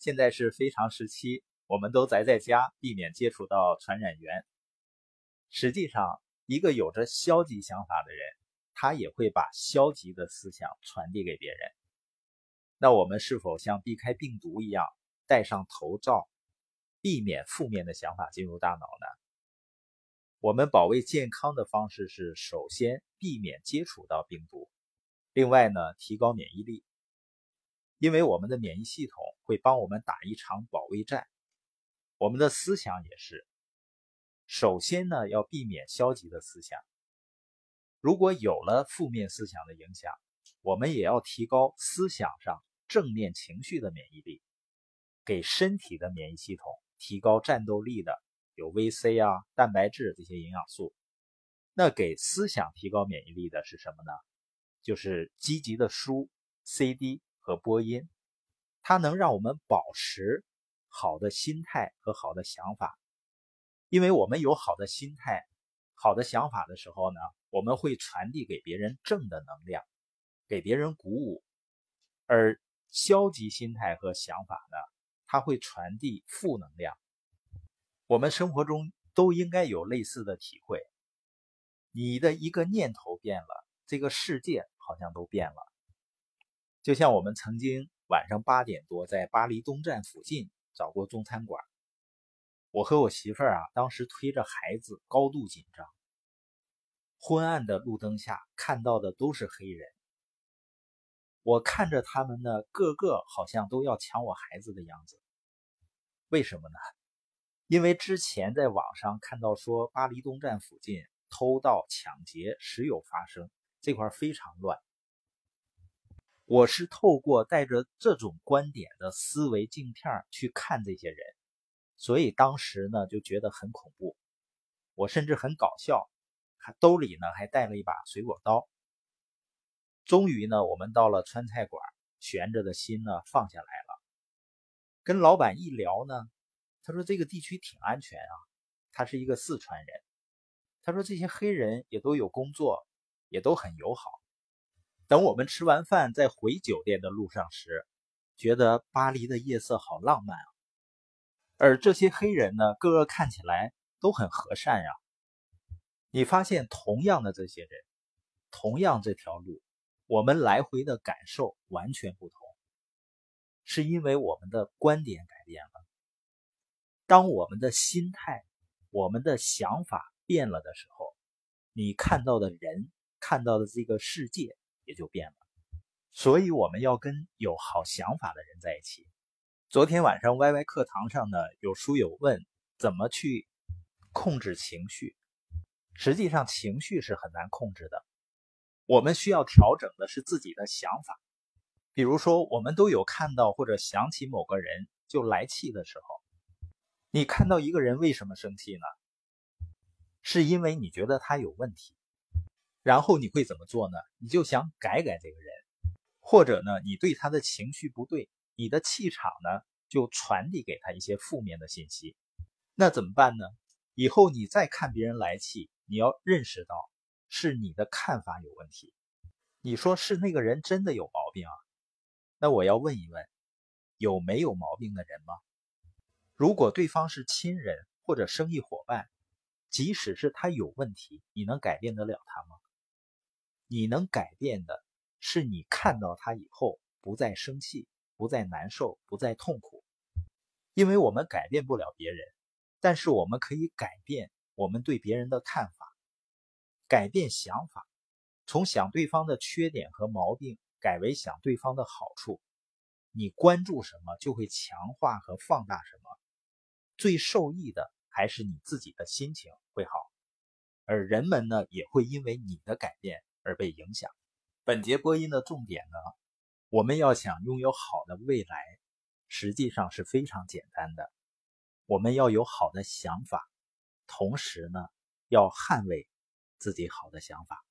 现在是非常时期，我们都宅在家，避免接触到传染源。实际上，一个有着消极想法的人，他也会把消极的思想传递给别人。那我们是否像避开病毒一样，戴上头罩，避免负面的想法进入大脑呢？我们保卫健康的方式是：首先避免接触到病毒，另外呢，提高免疫力。因为我们的免疫系统会帮我们打一场保卫战，我们的思想也是。首先呢，要避免消极的思想。如果有了负面思想的影响，我们也要提高思想上正面情绪的免疫力。给身体的免疫系统提高战斗力的有 VC 啊、蛋白质这些营养素。那给思想提高免疫力的是什么呢？就是积极的书、CD。和播音，它能让我们保持好的心态和好的想法，因为我们有好的心态、好的想法的时候呢，我们会传递给别人正的能量，给别人鼓舞；而消极心态和想法呢，它会传递负能量。我们生活中都应该有类似的体会，你的一个念头变了，这个世界好像都变了。就像我们曾经晚上八点多在巴黎东站附近找过中餐馆，我和我媳妇儿啊，当时推着孩子，高度紧张。昏暗的路灯下看到的都是黑人，我看着他们呢，个个好像都要抢我孩子的样子。为什么呢？因为之前在网上看到说巴黎东站附近偷盗抢劫时有发生，这块非常乱。我是透过带着这种观点的思维镜片去看这些人，所以当时呢就觉得很恐怖。我甚至很搞笑，还兜里呢还带了一把水果刀。终于呢，我们到了川菜馆，悬着的心呢放下来了。跟老板一聊呢，他说这个地区挺安全啊。他是一个四川人，他说这些黑人也都有工作，也都很友好。等我们吃完饭在回酒店的路上时，觉得巴黎的夜色好浪漫啊。而这些黑人呢，个个看起来都很和善呀。你发现，同样的这些人，同样这条路，我们来回的感受完全不同，是因为我们的观点改变了。当我们的心态、我们的想法变了的时候，你看到的人，看到的这个世界。也就变了，所以我们要跟有好想法的人在一起。昨天晚上 Y Y 课堂上呢，有书友问怎么去控制情绪。实际上，情绪是很难控制的。我们需要调整的是自己的想法。比如说，我们都有看到或者想起某个人就来气的时候。你看到一个人为什么生气呢？是因为你觉得他有问题。然后你会怎么做呢？你就想改改这个人，或者呢，你对他的情绪不对，你的气场呢就传递给他一些负面的信息。那怎么办呢？以后你再看别人来气，你要认识到是你的看法有问题。你说是那个人真的有毛病啊？那我要问一问，有没有毛病的人吗？如果对方是亲人或者生意伙伴，即使是他有问题，你能改变得了他吗？你能改变的是，你看到他以后不再生气，不再难受，不再痛苦。因为我们改变不了别人，但是我们可以改变我们对别人的看法，改变想法，从想对方的缺点和毛病改为想对方的好处。你关注什么，就会强化和放大什么。最受益的还是你自己的心情会好，而人们呢，也会因为你的改变。而被影响。本节播音的重点呢，我们要想拥有好的未来，实际上是非常简单的。我们要有好的想法，同时呢，要捍卫自己好的想法。